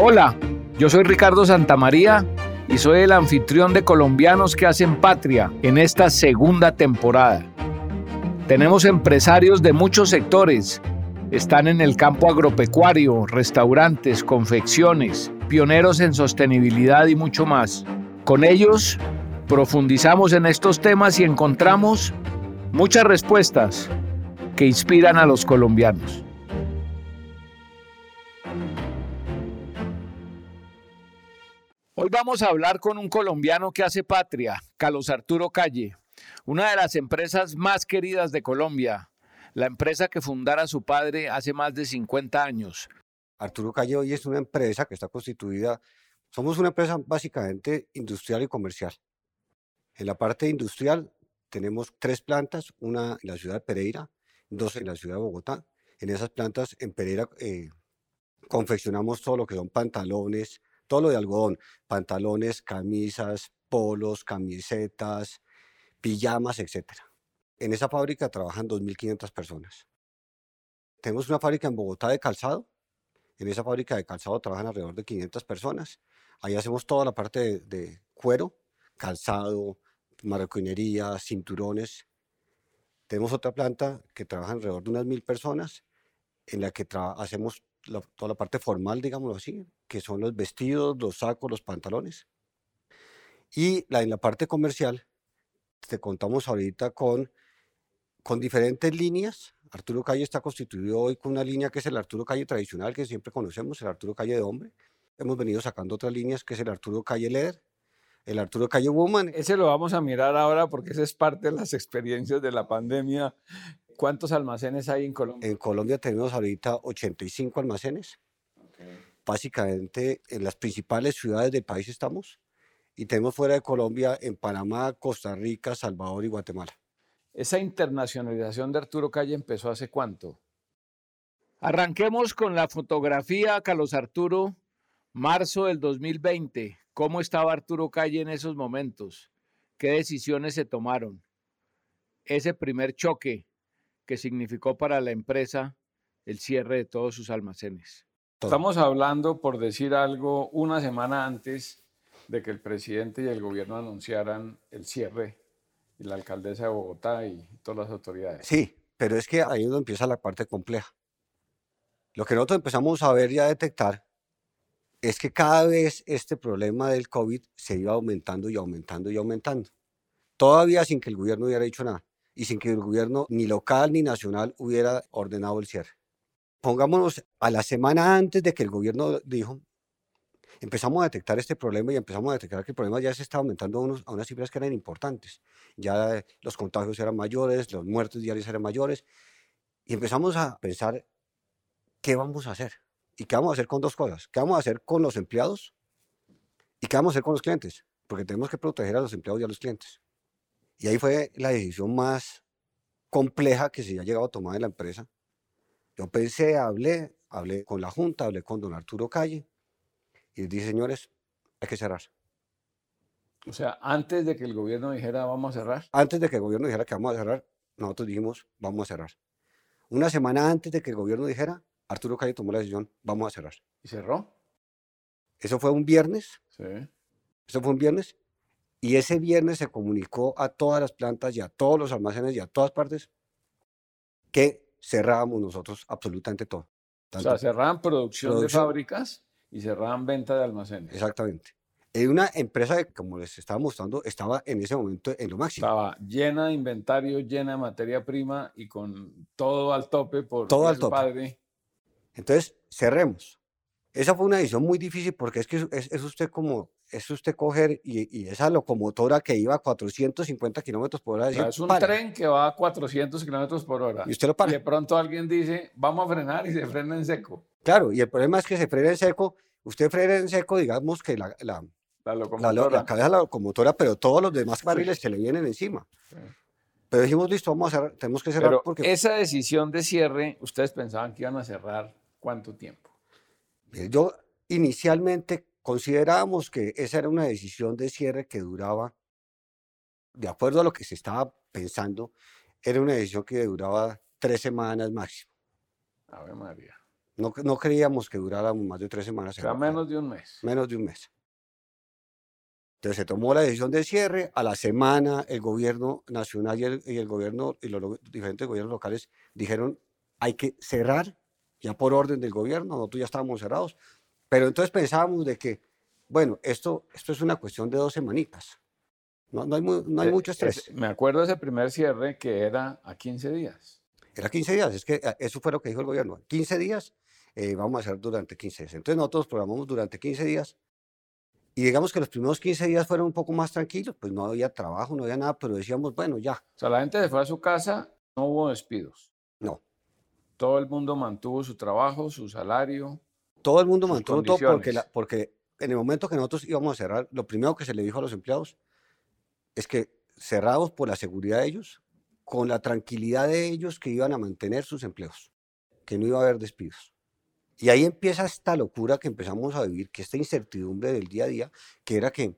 Hola, yo soy Ricardo Santamaría y soy el anfitrión de Colombianos que hacen patria en esta segunda temporada. Tenemos empresarios de muchos sectores. Están en el campo agropecuario, restaurantes, confecciones, pioneros en sostenibilidad y mucho más. Con ellos profundizamos en estos temas y encontramos muchas respuestas que inspiran a los colombianos. Hoy vamos a hablar con un colombiano que hace patria, Carlos Arturo Calle, una de las empresas más queridas de Colombia, la empresa que fundara su padre hace más de 50 años. Arturo Calle hoy es una empresa que está constituida, somos una empresa básicamente industrial y comercial. En la parte industrial tenemos tres plantas, una en la ciudad de Pereira, dos en la ciudad de Bogotá. En esas plantas en Pereira eh, confeccionamos todo lo que son pantalones, todo lo de algodón, pantalones, camisas, polos, camisetas, pijamas, etc. En esa fábrica trabajan 2.500 personas. Tenemos una fábrica en Bogotá de calzado. En esa fábrica de calzado trabajan alrededor de 500 personas. Ahí hacemos toda la parte de, de cuero, calzado, marroquinería, cinturones. Tenemos otra planta que trabaja alrededor de unas mil personas, en la que hacemos toda la parte formal, digámoslo así, que son los vestidos, los sacos, los pantalones. Y la, en la parte comercial, te contamos ahorita con, con diferentes líneas. Arturo Calle está constituido hoy con una línea que es el Arturo Calle tradicional, que siempre conocemos, el Arturo Calle de hombre. Hemos venido sacando otras líneas, que es el Arturo Calle Leather, el Arturo Calle Woman. Ese lo vamos a mirar ahora porque esa es parte de las experiencias de la pandemia ¿Cuántos almacenes hay en Colombia? En Colombia tenemos ahorita 85 almacenes. Básicamente en las principales ciudades del país estamos. Y tenemos fuera de Colombia en Panamá, Costa Rica, Salvador y Guatemala. ¿Esa internacionalización de Arturo Calle empezó hace cuánto? Arranquemos con la fotografía, Carlos Arturo, marzo del 2020. ¿Cómo estaba Arturo Calle en esos momentos? ¿Qué decisiones se tomaron? Ese primer choque, que significó para la empresa el cierre de todos sus almacenes. Estamos hablando, por decir algo, una semana antes de que el presidente y el gobierno anunciaran el cierre y la alcaldesa de Bogotá y todas las autoridades. Sí, pero es que ahí es donde empieza la parte compleja. Lo que nosotros empezamos a ver y a detectar es que cada vez este problema del COVID se iba aumentando y aumentando y aumentando. Todavía sin que el gobierno hubiera dicho nada y sin que el gobierno ni local ni nacional hubiera ordenado el cierre. Pongámonos a la semana antes de que el gobierno dijo, empezamos a detectar este problema y empezamos a detectar que el problema ya se estaba aumentando a, unas cifras que eran importantes. Ya los contagios eran mayores, los muertos diarios eran mayores y empezamos a pensar, ¿qué vamos a hacer? ¿Y qué vamos a hacer con dos cosas? ¿Qué vamos a hacer con los empleados? ¿Y qué vamos a hacer con los clientes? Porque tenemos que proteger a los empleados y a los clientes. Y ahí fue la decisión más compleja que se ha llegado a tomar en la empresa. Yo pensé, hablé, hablé con la Junta, hablé con don Arturo Calle y dije, señores, hay que cerrar. O sea, antes de que el gobierno dijera vamos a cerrar. Antes de que el gobierno dijera que vamos a cerrar, nosotros dijimos vamos a cerrar. Una semana antes de que el gobierno dijera, Arturo Calle tomó la decisión, vamos a cerrar. ¿Y cerró? Eso fue un viernes. Sí. Eso fue un viernes y ese viernes se comunicó a todas las plantas y a todos los almacenes y a todas partes que cerrábamos nosotros absolutamente todo. o sea, cerraban producción, de fábricas y cerraban venta de almacenes. Exactamente. Era una empresa que, como les estaba mostrando, estaba en ese momento en lo máximo. Estaba llena de inventario, llena de materia prima y con todo al tope por todo al tope. padre. Entonces, cerremos. Esa fue una decisión muy difícil porque es que es usted como es usted coger y, esa locomotora que iba a 450 kilómetros por hora. es un tren que va a 400 kilómetros por hora. Y usted lo para. Y de pronto alguien dice, vamos a frenar y se frena en seco. Claro, y el problema es que se frena en seco. Usted frena en seco, digamos que la, la, la locomotora. La, cabeza de la locomotora, pero todos los demás carriles se le vienen encima. Pero dijimos, listo, vamos a cerrar, tenemos que cerrar. porque... esa decisión de cierre, ¿ustedes pensaban que iban a cerrar cuánto tiempo? Yo inicialmente Considerábamos que esa era una decisión de cierre que duraba, de acuerdo a lo que se estaba pensando, era una decisión que duraba tres semanas máximo. Ave María. No, no creíamos que durara más de tres semanas. O sea, menos de un mes. Menos de un mes. Entonces se tomó la decisión de cierre. A la semana el gobierno nacional y el, y el gobierno y los diferentes gobiernos locales dijeron hay que cerrar ya por orden del gobierno. Nosotros ya estábamos cerrados. Pero entonces pensábamos de que, bueno, esto, esto es una cuestión de dos semanitas. No, no hay, no hay Eh, mucho estrés. me acuerdo de ese primer cierre que era a 15 días. Era 15 días, es que eh, eso fue lo que dijo el gobierno. 15 días, eh, vamos a hacer durante 15 días. Entonces nosotros programamos durante 15 días y digamos que los primeros 15 días fueron un poco más tranquilos, pues no había trabajo, no había nada, pero decíamos, bueno, ya, O sea, la gente se fue a su casa, no hubo despidos. no. Todo el mundo mantuvo su trabajo, su salario. Todo el mundo mantuvo todo porque, la- condiciones. porque en el momento que nosotros íbamos a cerrar, lo primero que se le dijo a los empleados es que cerrados por la seguridad de ellos, con la tranquilidad de ellos que iban a mantener sus empleos, que no iba a haber despidos. Y ahí empieza esta locura que empezamos a vivir, que esta incertidumbre del día a día, que era que,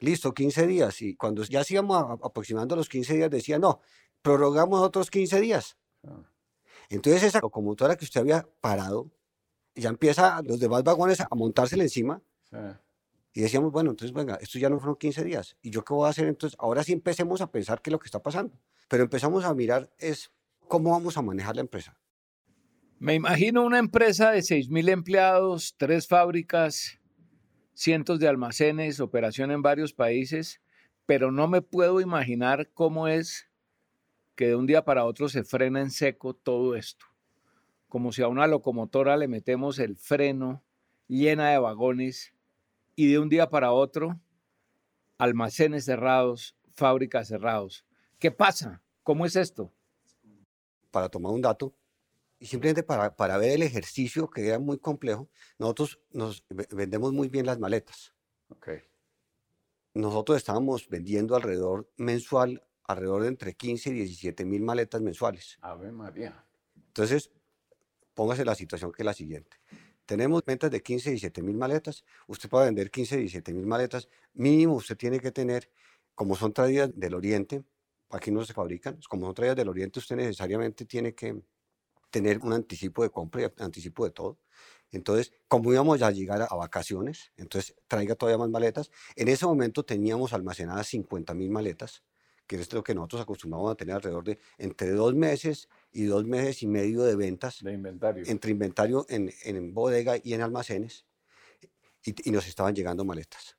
listo, 15 días, y cuando ya se íbamos a- aproximando a los 15 días, decía, no, prorrogamos otros 15 días. Ah, Entonces esa locomotora que usted había parado, ya empieza los demás vagones a montársele encima, sí. y decíamos, bueno, entonces venga, estos ya no fueron 15 días. ¿Y yo qué voy a hacer? Entonces, ahora sí empecemos a pensar qué es lo que está pasando. Pero empezamos a mirar es cómo vamos a manejar la empresa. Me imagino una empresa de 6.000 empleados, tres fábricas, cientos de almacenes, operación en varios países, pero no me puedo imaginar cómo es que de un día para otro se frena en seco todo esto. Como si a una locomotora le metemos el freno llena de vagones y de un día para otro almacenes cerrados, fábricas cerrados. ¿Qué pasa? ¿Cómo es esto? Para tomar un dato, y simplemente para, para ver el ejercicio que era muy complejo, nosotros nos ve- vendemos muy bien las maletas. Ok. Nosotros estábamos vendiendo alrededor mensual, alrededor de entre 15 y 17 mil maletas mensuales. Ave María. Entonces, póngase la situación que es la siguiente. Tenemos ventas de 15, 17 mil maletas. Usted para vender 15, 17 mil maletas, mínimo usted tiene que tener, como son traídas del Oriente, aquí no se fabrican, como son traídas del Oriente, usted necesariamente tiene que tener un anticipo de compra y anticipo de todo. Entonces, como íbamos a llegar a, a vacaciones, entonces traiga todavía más maletas. En ese momento teníamos almacenadas 50 mil maletas, que es lo que nosotros acostumbramos a tener alrededor de entre dos meses y dos meses y medio de ventas De inventario. entre inventario en, en bodega y en almacenes y, y nos estaban llegando maletas.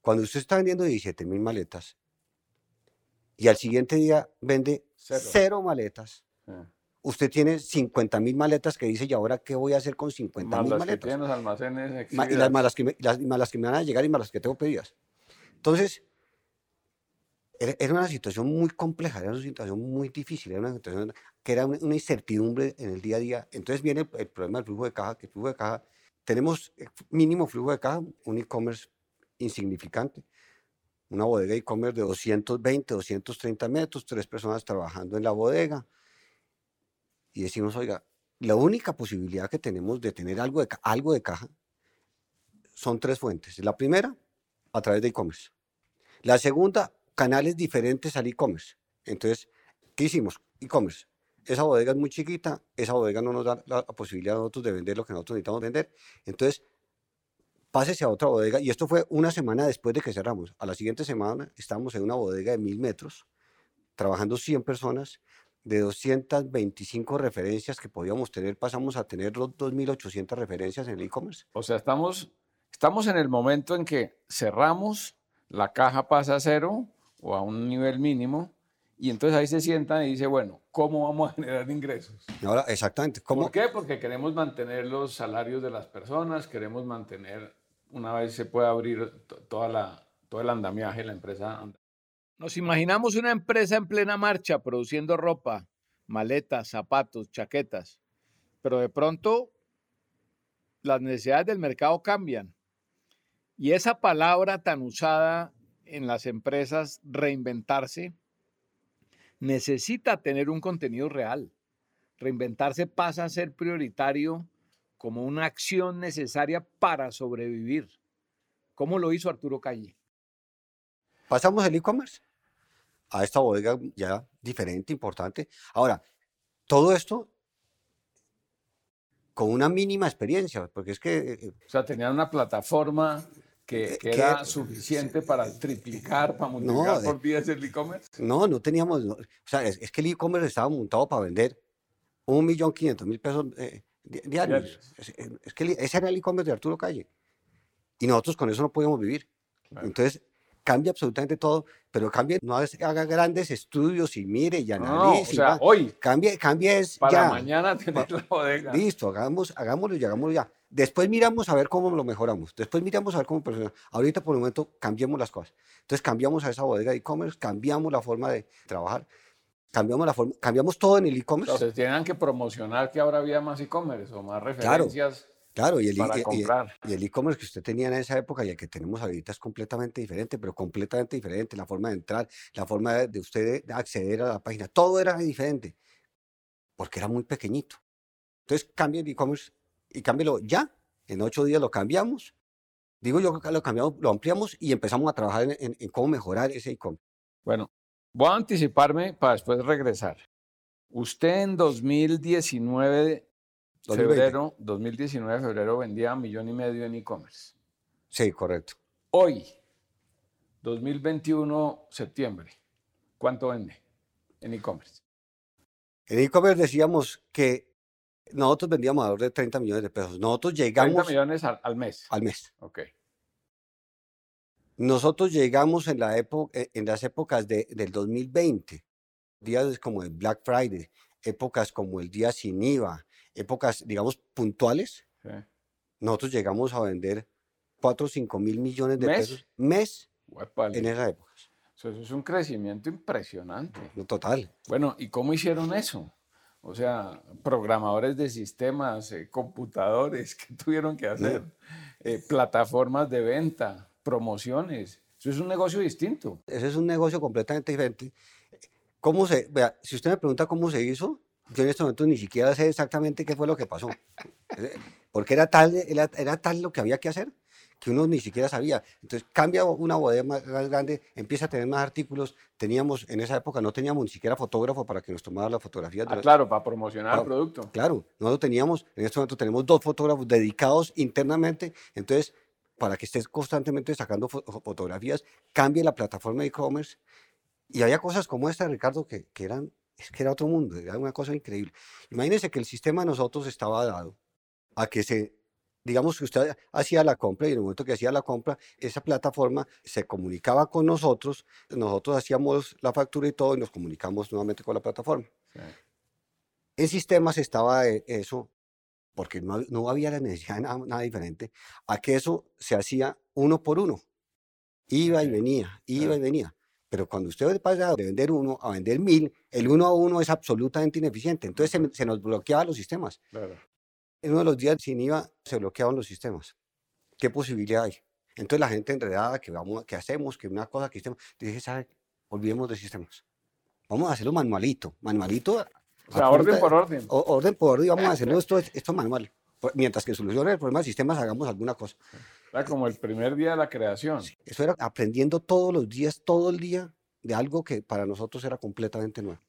Cuando usted está vendiendo 17 mil maletas y al siguiente día vende Cero. cero, maletas, Ah. usted tiene 50 mil maletas que dice, ¿y ahora qué voy a hacer con 50 Más mil que maletas? tienen los almacenes Ma- y las exhibidas. malas, que me, las, más las que me van a llegar y más las que tengo pedidas. Entonces, era, una situación muy compleja, era una situación muy difícil, era una situación que era una, incertidumbre en el día a día. Entonces viene el, problema del flujo de caja, que el flujo de caja, tenemos mínimo flujo de caja, un e-commerce insignificante, una bodega e-commerce de 220, 230 metros, tres personas trabajando en la bodega. Y decimos, oiga, la única posibilidad que tenemos de tener algo de, algo de caja son tres fuentes. La primera, a través de e-commerce. La segunda, canales diferentes al e-commerce. Entonces, ¿qué hicimos? E-commerce. Esa bodega es muy chiquita, esa bodega no nos da la, posibilidad a nosotros de vender lo que nosotros necesitamos vender. Entonces, pásese a otra bodega. Y esto fue una semana después de que cerramos. A la siguiente semana estábamos en una bodega de mil metros, trabajando 100 personas, de 225 referencias que podíamos tener, pasamos a tener los 2.800 referencias en el e-commerce. O sea, estamos, estamos en el momento en que cerramos, la caja pasa a cero o a un nivel mínimo, y entonces ahí se sientan y dice, bueno, ¿cómo vamos a generar ingresos? Ahora, exactamente, ¿cómo? ¿Por qué? Porque queremos mantener los salarios de las personas, queremos mantener, una vez se pueda abrir to- toda la, todo el andamiaje, la empresa. Nos imaginamos una empresa en plena marcha produciendo ropa, maletas, zapatos, chaquetas, pero de pronto las necesidades del mercado cambian. Y esa palabra tan usada en las empresas, reinventarse, necesita tener un contenido real. Reinventarse pasa a ser prioritario como una acción necesaria para sobrevivir. ¿Cómo lo hizo Arturo Calle? Pasamos el e-commerce a esta bodega ya diferente, importante. Ahora, todo esto con una mínima experiencia, porque es que... eh, O sea, tenían una plataforma que, Eh, que que- era suficiente para triplicar, para multiplicar de- por 10 el e-commerce. No, no teníamos, no, o sea, es, es que el e-commerce estaba montado para vender un millón quinientos mil pesos eh, di- diarios. Es, es- que ese era el e-commerce de Arturo Calle. Y nosotros con eso no podíamos vivir. Claro. Entonces, cambia absolutamente todo, pero cambia, no haga grandes estudios y mire y No, no, o analice. sea, hoy, cambia, cambia es para ya. mañana tener la bodega. Listo, hagamos, hagámoslo y hagámoslo ya. Después miramos a ver cómo lo mejoramos. Después miramos a ver cómo perfeccionamos. Ahorita por el momento cambiemos las cosas. Entonces cambiamos a esa bodega de e-commerce, cambiamos la forma de trabajar, cambiamos la forma, cambiamos todo en el e-commerce. Entonces tenían que promocionar que ahora había más e-commerce o más referencias Claro, y el, para y- y- comprar. y el e-commerce que usted tenía en esa época y el que tenemos ahorita es completamente diferente, pero completamente diferente. La forma de entrar, la forma de, de usted acceder a la página, todo era diferente, porque era muy pequeñito. Entonces cambia el e-commerce y cámbielo ya. En ocho días lo cambiamos. Digo yo que lo cambiamos, lo ampliamos y empezamos a trabajar en, en- en cómo mejorar ese e-commerce. Bueno, voy a anticiparme para después regresar. Usted en 2019, 2020. febrero, 2019, febrero vendía un millón y medio en e-commerce. Sí, correcto. Hoy, 2021, septiembre, ¿cuánto vende en e-commerce? En e-commerce decíamos que nosotros vendíamos alrededor de 30 millones de pesos. Nosotros 30 llegamos millones al, al mes. al mes. Ok. Nosotros llegamos en, la época, en las épocas de, del 2020, días como el Black Friday, épocas como el día sin IVA, épocas, digamos, puntuales, sí. nosotros llegamos a vender 4 o 5 mil millones de ¿Mes? pesos mes Huépale. en esas épocas. Eso es un crecimiento impresionante. Total. Bueno, ¿y cómo hicieron eso? O sea, programadores de sistemas, eh, computadores, ¿qué tuvieron que hacer? Eh, plataformas de venta, promociones. Eso es un negocio distinto. Ese es un negocio completamente diferente. ¿Cómo se, vea, si usted me pregunta cómo se hizo, yo en este momento ni siquiera sé exactamente qué fue lo que pasó. Eh, Porque era tal, era, era tal lo que había que hacer que uno ni siquiera sabía. Entonces cambia una bodega más, grande, empieza a tener más artículos. Teníamos, en esa época no teníamos ni siquiera fotógrafo para que nos tomara las fotografías. Ah, claro, para promocionar el Claro. producto. Claro, nosotros teníamos, en este momento tenemos dos fotógrafos dedicados internamente, entonces para que estés constantemente sacando fo- fotografías, cambie la plataforma de e-commerce. Y había cosas como esta, Ricardo, que, que eran, es que era otro mundo, era una cosa increíble. Imagínense que el sistema de nosotros estaba dado a que se, digamos que usted hacía la compra y en el momento que hacía la compra, esa plataforma se comunicaba con nosotros, nosotros hacíamos la factura y todo y nos comunicamos nuevamente con la plataforma. Sí. En sistemas estaba eh, eso, porque no, no había la necesidad de nada, nada diferente, a que eso se hacía uno por uno. Iba y venía, iba y venía. Pero cuando usted pasa de vender uno a vender mil, el uno a uno es absolutamente ineficiente. Entonces se, se nos bloqueaban los sistemas. Claro. En uno de los días sin IVA se bloqueaban los sistemas. ¿Qué posibilidad hay? Entonces la gente enredada, que vamos, que hacemos, que una cosa que hacemos, dije, ¿sabe? Olvidemos de sistemas. Vamos a hacerlo manualito, manualito. O sea, orden punta- por orden. o- orden por orden, vamos a hacerlo esto, esto manual. Mientras que solucione el problema de sistemas, hagamos alguna cosa. Era como el primer día de la creación. Eso era aprendiendo todos los días, todo el día, de algo que para nosotros era completamente nuevo.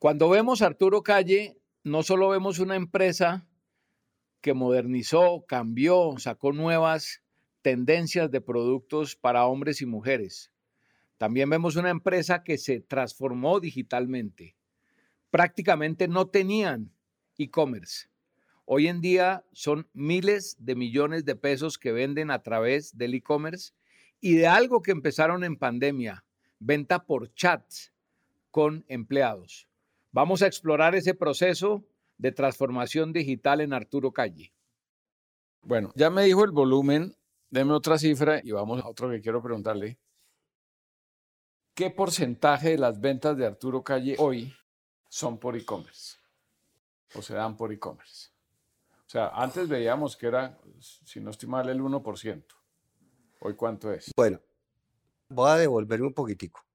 Cuando vemos a Arturo Calle, no solo vemos una empresa que modernizó, cambió, sacó nuevas tendencias de productos para hombres y mujeres. También vemos una empresa que se transformó digitalmente. Prácticamente no tenían e-commerce. Hoy en día son miles de millones de pesos que venden a través del e-commerce y de algo que empezaron en pandemia, venta por chat con empleados. Vamos a explorar ese proceso de transformación digital en Arturo Calle. Bueno, ya me dijo el volumen, deme otra cifra y vamos a otro que quiero preguntarle. ¿Qué porcentaje de las ventas de Arturo Calle hoy son por e-commerce? O se dan por e-commerce. Sea, antes veíamos que era, si no estoy mal, el 1%. ¿Hoy cuánto es? Bueno, voy a devolverme un poquitico.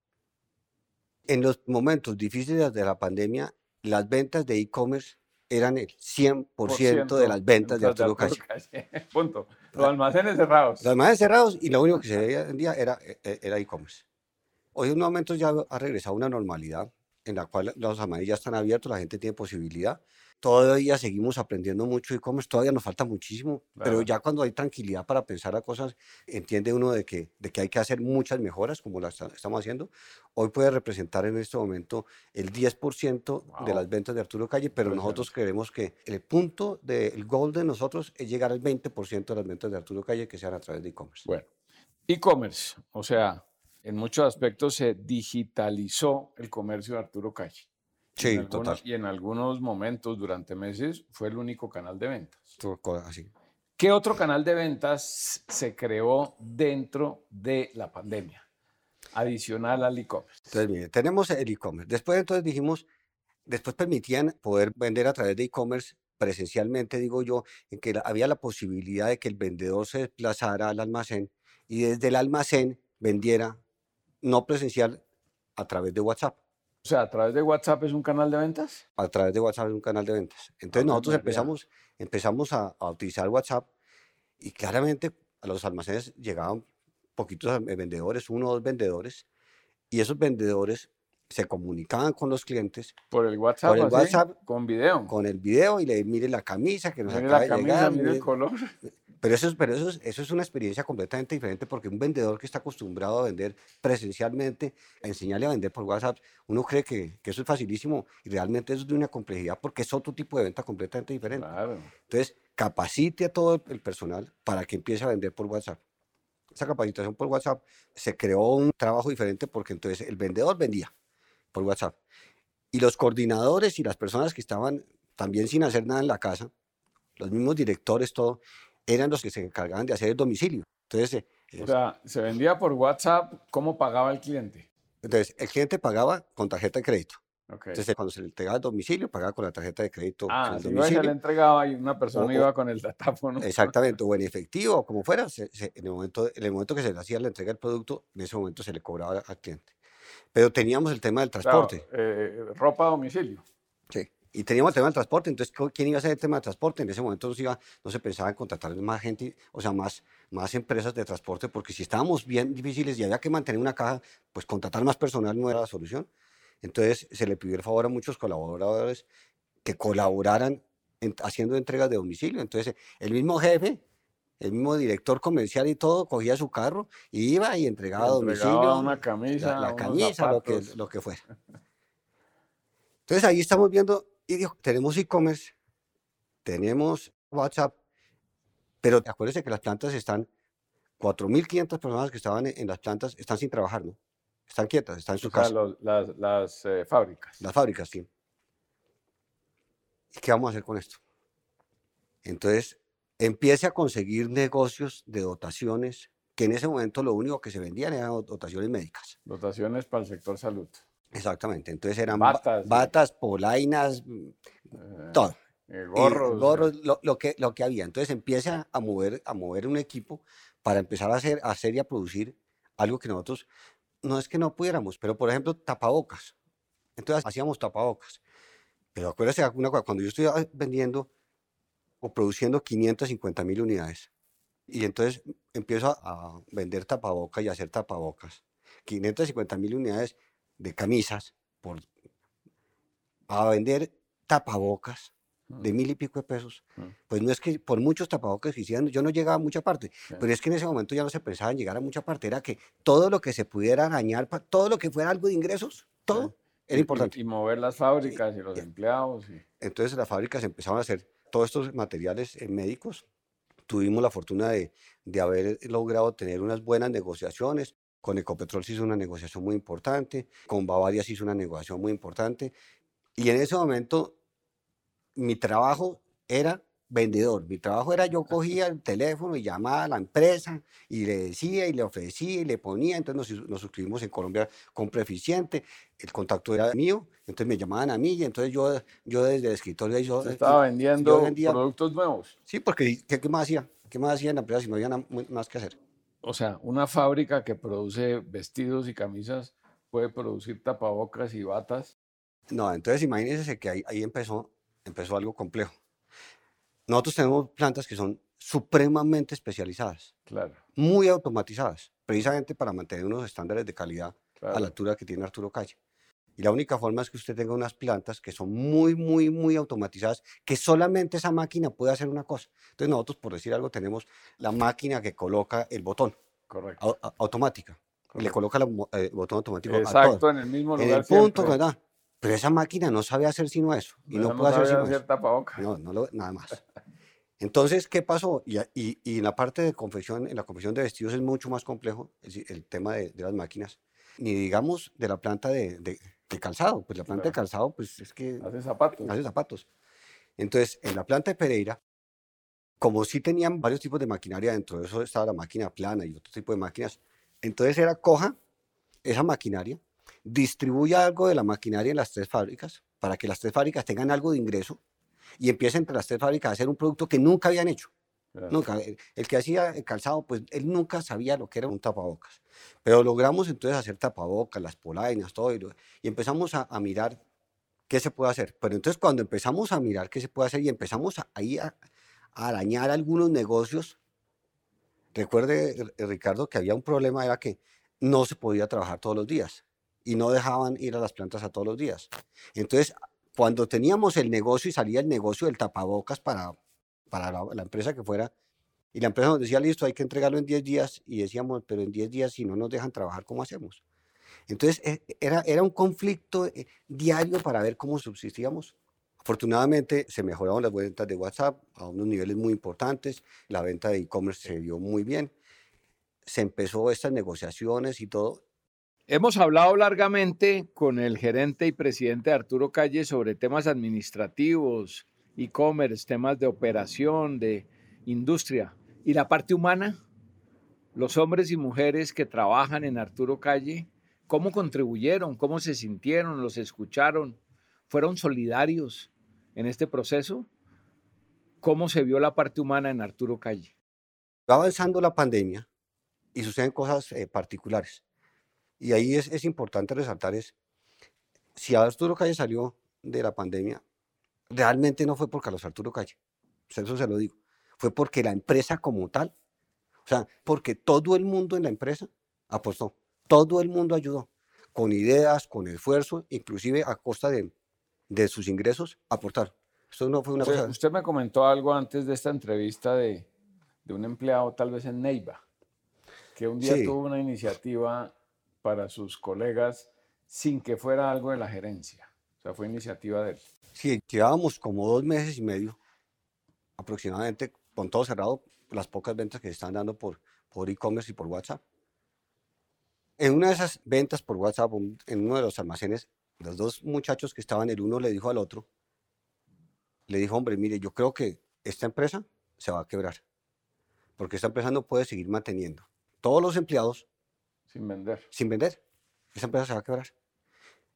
En los momentos difíciles de la pandemia, las ventas de e-commerce eran el 100% de las ventas de Arturo Calle. Punto. Los almacenes cerrados. Los almacenes cerrados y lo único que se vendía era, e- e- era e-commerce. Hoy en un momento ya ha regresado una normalidad en la cual los almacenes ya están abiertos, la gente tiene posibilidad. Todavía seguimos aprendiendo mucho e-commerce, todavía nos falta muchísimo, pero ya cuando hay tranquilidad para pensar a cosas, entiende uno de que, de que hay que hacer muchas mejoras como las estamos haciendo. Hoy puede representar en este momento el 10% de las ventas de Arturo Calle, pero nosotros creemos que el punto del goal de nosotros es llegar al 20% de las ventas de Arturo Calle que sean a través de e-commerce. Bueno, e-commerce, o sea, en muchos aspectos se digitalizó el comercio de Arturo Calle. Sí, y total. y en algunos momentos, durante meses, fue el único canal de ventas. Así. ¿Qué otro canal de ventas se creó dentro de la pandemia? Adicional al e-commerce. Entonces, mire, tenemos el e-commerce. Después, entonces dijimos, después permitían poder vender a través de e-commerce presencialmente, digo yo, en que había la posibilidad de que el vendedor se desplazara al almacén y desde el almacén vendiera no presencial a través de WhatsApp. O sea, a través de WhatsApp es un canal de ventas. A través de WhatsApp es un canal de ventas. Entonces ah, nosotros empezamos, empezamos a, utilizar WhatsApp y claramente a los almacenes llegaban poquitos vendedores, uno o dos vendedores, y esos vendedores se comunicaban con los clientes por el WhatsApp, por el WhatsApp con video, con el video y le mire la camisa que nos mire acaba la camisa, llegar, mire el color. Pero, eso, es, pero eso, es, eso es una experiencia completamente diferente porque un vendedor que está acostumbrado a vender presencialmente, a enseñarle a vender por WhatsApp, uno cree que, que eso es facilísimo y realmente eso es de una complejidad porque es otro tipo de venta completamente diferente. Entonces, capacite a todo el personal para que empiece a vender por WhatsApp. Esa capacitación por WhatsApp se creó un trabajo diferente porque entonces el vendedor vendía por WhatsApp y los coordinadores y las personas que estaban también sin hacer nada en la casa, los mismos directores, todo, eran los que se encargaban de hacer el domicilio. Entonces, eh, o sea, se vendía por WhatsApp, ¿cómo pagaba el cliente? Entonces, el cliente pagaba con tarjeta de crédito. Entonces, cuando se le entregaba el domicilio, pagaba con la tarjeta de crédito. Ah, el si se le entregaba y una persona iba con el datáfono. Exactamente, o en efectivo, o como fuera, en, el momento, en el momento que se le hacía la entrega del producto, en ese momento se le cobraba al cliente. Pero teníamos el tema del transporte. Eh, ropa a domicilio. Y teníamos el tema del transporte, entonces, ¿quién iba a hacer el tema del transporte? En ese momento no se, iba, no se pensaba en contratar más gente, o sea, más, más empresas de transporte, porque si estábamos bien difíciles y había que mantener una caja, pues contratar más personal no era la solución. Entonces se le pidió el favor a muchos colaboradores que colaboraran haciendo entregas de domicilio. Entonces el mismo jefe, el mismo director comercial y todo, cogía su carro y iba y entregaba a domicilio. una camisa. La, camisa, lo que, lo que fuera. Entonces ahí estamos viendo, y dijo, tenemos e-commerce, tenemos WhatsApp, pero acuérdense que las plantas están, 4.500 personas que estaban en las plantas están sin trabajar, ¿no? Están quietas, están en su casa. las, las eh, fábricas. Las fábricas, sí. ¿Y qué vamos a hacer con esto? Entonces, empiece a conseguir negocios de dotaciones, que en ese momento lo único que se vendían eran dotaciones médicas. Dotaciones para el sector salud. Exactamente, entonces eran batas, polainas, eh, todo. gorros. gorros lo, que, lo que había. Entonces empieza a mover, a mover un equipo para empezar a hacer, a hacer y a producir algo que nosotros no es que no pudiéramos, pero por ejemplo, tapabocas. Entonces hacíamos tapabocas. Pero acuérdese, cuando yo estoy vendiendo o produciendo 550 mil unidades, y entonces empiezo a, vender tapabocas y a hacer tapabocas, 550 mil unidades de camisas por, a vender tapabocas de mil y pico de pesos, pues no es que por muchos tapabocas que hicieran, yo no llegaba a mucha parte, pero es que en ese momento ya no se pensaba en llegar a mucha parte, era que todo lo que se pudiera dañar, todo lo que fuera algo de ingresos, todo era importante. Y, mover las fábricas y, los empleados. Entonces las fábricas empezaban a hacer todos estos materiales médicos. Tuvimos la fortuna de, de haber logrado tener unas buenas negociaciones. Con Ecopetrol se hizo una negociación muy importante, con Bavaria se hizo una negociación muy importante. Y en ese momento mi trabajo era vendedor. Mi trabajo era yo cogía el teléfono y llamaba a la empresa y le decía y le ofrecía y le ponía. Entonces nos, suscribimos en Colombia Compra Eficiente. El contacto era mío. Entonces me llamaban a mí y entonces yo, yo desde el escritorio... Yo, estaba vendiendo productos nuevos. Sí, porque ¿qué, ¿qué, más hacía? ¿Qué más hacía en la empresa si no había nada más que hacer? O sea, una fábrica que produce vestidos y camisas puede producir tapabocas y batas. No, entonces imagínense que ahí, ahí empezó empezó algo complejo. Nosotros tenemos plantas que son supremamente especializadas, claro. muy automatizadas, precisamente para mantener unos estándares de calidad a la altura que tiene Arturo Calle. Y la única forma es que usted tenga unas plantas que son muy, muy, muy automatizadas, que solamente esa máquina puede hacer una cosa. Entonces nosotros, por decir algo, tenemos la máquina que coloca el botón. Correcto. automática. Le coloca el eh, botón automático Exacto, en el mismo lugar. En el punto, ¿verdad? Pero esa máquina no sabe hacer sino eso. Y no, puede hacer sino hacer tapabocas. No, no nada más. Entonces, ¿qué pasó? Y, y, y, en la parte de confección, en la confección de vestidos es mucho más complejo el, el tema de, de, las máquinas. Ni digamos de la planta de, de calzado. Pues la planta de calzado, pues es que... Hace zapatos. Hace zapatos. Entonces, en la planta de Pereira, como sí tenían varios tipos de maquinaria dentro de eso, estaba la máquina plana y otro tipo de máquinas, entonces era coja esa maquinaria, distribuya algo de la maquinaria en las tres fábricas para que las tres fábricas tengan algo de ingreso y empiecen entre las tres fábricas a hacer un producto que nunca habían hecho. El, que hacía el calzado, pues él nunca sabía lo que era un tapabocas. Pero logramos entonces hacer tapabocas, las polainas, todo, y, empezamos a, mirar qué se puede hacer. Pero entonces cuando empezamos a mirar qué se puede hacer y empezamos ahí a, arañar algunos negocios, recuerde, Ricardo, que había un problema, era que no se podía trabajar todos los días y no dejaban ir a las plantas a todos los días. Entonces, cuando teníamos el negocio y salía el negocio del tapabocas para para la, empresa que fuera. Y la empresa nos decía, listo, hay que entregarlo en 10 días. Y decíamos, pero en 10 días, si no nos dejan trabajar, ¿cómo hacemos? Entonces, e, era, era un conflicto eh, diario para ver cómo subsistíamos. Afortunadamente, se mejoraron las ventas de WhatsApp a unos niveles muy importantes. La venta de e-commerce se dio muy bien. Se empezó estas negociaciones y todo. Hemos hablado largamente con el gerente y presidente Arturo Calle sobre temas administrativos, e-commerce, temas de operación, de industria. ¿Y la parte humana? Los hombres y mujeres que trabajan en Arturo Calle, ¿cómo contribuyeron? ¿Cómo se sintieron? ¿Los escucharon? ¿Fueron solidarios en este proceso? ¿Cómo se vio la parte humana en Arturo Calle? Va avanzando la pandemia y suceden cosas eh, particulares. Y ahí es, es importante resaltar es, si Arturo Calle salió de la pandemia, realmente no fue por Carlos Arturo Calle, eso se lo digo, fue porque la empresa como tal, o sea, porque todo el mundo en la empresa apostó, todo el mundo ayudó, con ideas, con esfuerzo, inclusive a costa de, de sus ingresos, aportar. Esto no fue una cosa... Usted me comentó algo antes de esta entrevista de, de un empleado tal vez en Neiva, que un día tuvo una iniciativa para sus colegas sin que fuera algo de la gerencia. O sea, fue iniciativa de él. Sí, llevábamos como dos meses y medio aproximadamente con todo cerrado, las pocas ventas que se están dando por, por e-commerce y por WhatsApp. En una de esas ventas por WhatsApp, en uno de los almacenes, los dos muchachos que estaban, el uno le dijo al otro, le dijo, hombre, mire, yo creo que esta empresa se va a quebrar, porque esta empresa no puede seguir manteniendo todos los empleados sin vender. Sin vender. Esa empresa se va a quebrar.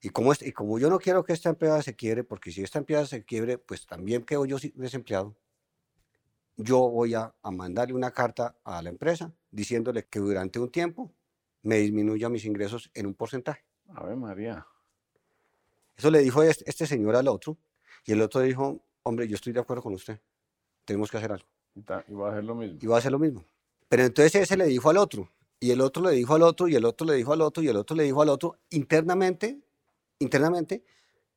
Y como, y como yo no quiero que esta empresa se quiebre, porque si esta empresa se quiebre, pues también quedo yo desempleado, yo voy a, mandarle una carta a la empresa diciéndole que durante un tiempo me disminuya mis ingresos en un porcentaje. A ver, María. Eso le dijo este, este, señor al otro, y el otro dijo, hombre, yo estoy de acuerdo con usted, tenemos que hacer algo. Y va a hacer lo mismo. Y va a hacer lo mismo. Pero entonces ese le dijo al otro, y el otro le dijo al otro, y el otro le dijo al otro, y el otro le dijo al otro, internamente internamente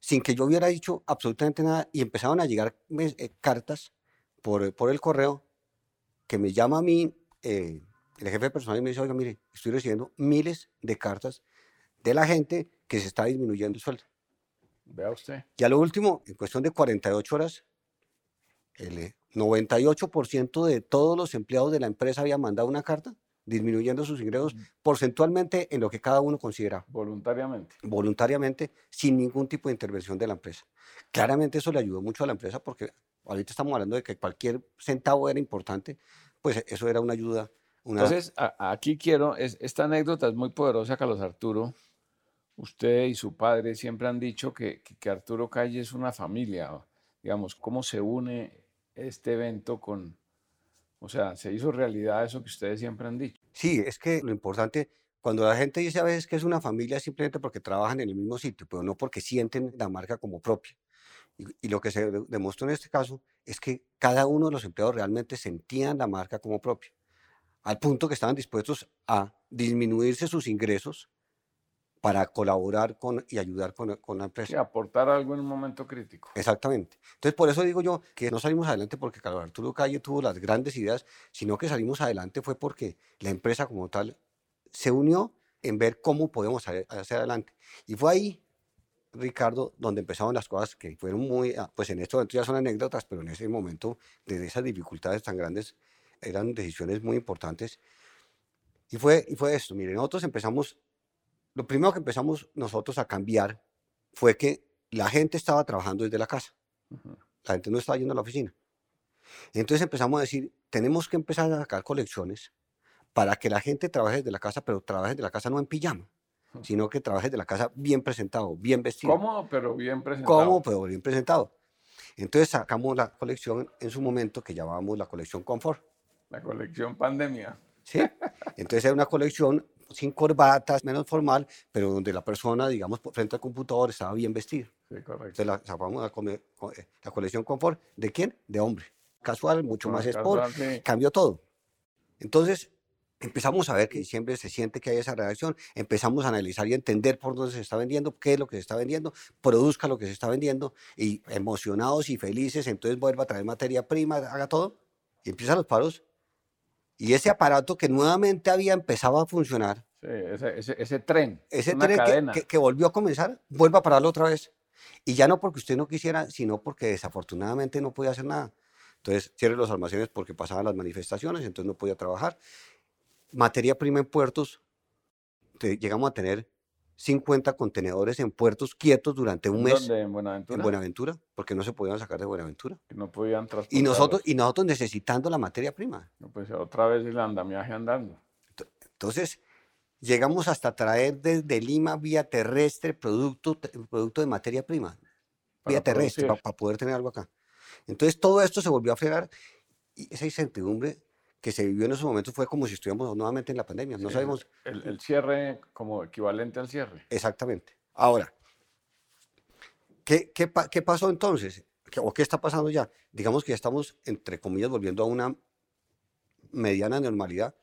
sin que yo hubiera dicho absolutamente nada y empezaron a llegar eh, cartas por, por, el correo que me llama a mí eh, el jefe personal y me dice, oiga, mire, estoy recibiendo miles de cartas de la gente que se está disminuyendo el sueldo. Vea usted. Y a lo último, en cuestión de 48 horas, el 98% eh, de todos los empleados de la empresa había mandado una carta disminuyendo sus ingresos porcentualmente en lo que cada uno considera. Voluntariamente. Voluntariamente, sin ningún tipo de intervención de la empresa. Claramente eso le ayudó mucho a la empresa porque ahorita estamos hablando de que cualquier centavo era importante, pues eso era una ayuda. Entonces, aquí quiero, esta anécdota es muy poderosa, Carlos Arturo. Usted y su padre siempre han dicho que, que Arturo Calle es una familia. Digamos, ¿cómo se une este evento con, o sea, se hizo realidad eso que ustedes siempre han dicho. Sí, es que lo importante, cuando la gente dice a veces que es una familia, simplemente porque trabajan en el mismo sitio, pero no porque sienten la marca como propia. Y, lo que se demostró en este caso es que cada uno de los empleados realmente sentían la marca como propia, al punto que estaban dispuestos a disminuirse sus ingresos para colaborar con, y ayudar con, con la Y empresa. aportar algo en un momento crítico. Exactamente. Entonces, por eso digo yo que no salimos adelante porque Carlos Arturo Calle tuvo las grandes ideas, sino que salimos adelante fue porque la empresa como tal se unió en ver cómo podemos hacer adelante. Y fue ahí, Ricardo, donde empezaron las cosas que fueron muy, ah, pues en momento ya son anécdotas, pero en ese momento, de esas dificultades tan grandes, eran decisiones muy importantes. Y fue, y fue esto, miren, nosotros empezamos, lo primero que empezamos nosotros a cambiar fue que la gente estaba trabajando desde la casa. La gente no estaba yendo a la oficina. Entonces empezamos a decir, tenemos que empezar a sacar colecciones para que la gente trabaje desde la casa, pero trabaje desde la casa no en pijama, sino que trabaje desde la casa bien presentado, bien vestido. Cómodo, pero bien presentado. ¿Cómo? Pero bien presentado. Entonces sacamos la colección en su momento que llamábamos la colección Confort. La colección pandemia. ¿sí? Entonces era una colección sin corbatas, menos formal, pero donde la persona, digamos, frente al computador estaba bien vestida. Sí, correcto. Entonces la, la, eh, la colección Confort. ¿De quién? De hombre. Casual, mucho más sport. casual, sí. Cambió todo. Entonces empezamos a ver que siempre se siente que hay esa reacción. Empezamos a analizar y entender por dónde se está vendiendo, qué es lo que se está vendiendo, produzca lo que se está vendiendo y emocionados y felices. Entonces vuelva a traer materia prima, haga todo y empiezan los paros. Y ese aparato que nuevamente había empezado a funcionar, Sí, ese, ese, ese tren. ese tren que- que, que volvió a comenzar, vuelve a pararlo otra vez. Y ya no porque usted no quisiera, sino porque desafortunadamente no podía hacer nada. Entonces, cierre los almacenes porque pasaban las manifestaciones, entonces no podía trabajar. Materia prima en puertos, llegamos a tener 50 contenedores en puertos quietos durante un ¿En mes dónde? En Buenaventura. en Buenaventura, porque no se podían sacar de Buenaventura. No podían Y transportarlos. nosotros, y nosotros necesitando la materia prima. No, pues otra vez el andamiaje andando. Entonces, llegamos hasta traer desde Lima vía terrestre producto, producto de materia prima, vía Para terrestre, producir. para poder tener algo acá. Entonces, todo esto se volvió a fregar y esa incertidumbre que se vivió en esos momentos fue como si estuviéramos nuevamente en la pandemia. No Sí, sabemos El, el cierre como equivalente al cierre. exactamente. Ahora, ¿qué, qué, qué pasó entonces? ¿Qué- ¿O qué está pasando ya? Digamos que ya estamos, entre comillas, volviendo a una mediana normalidad.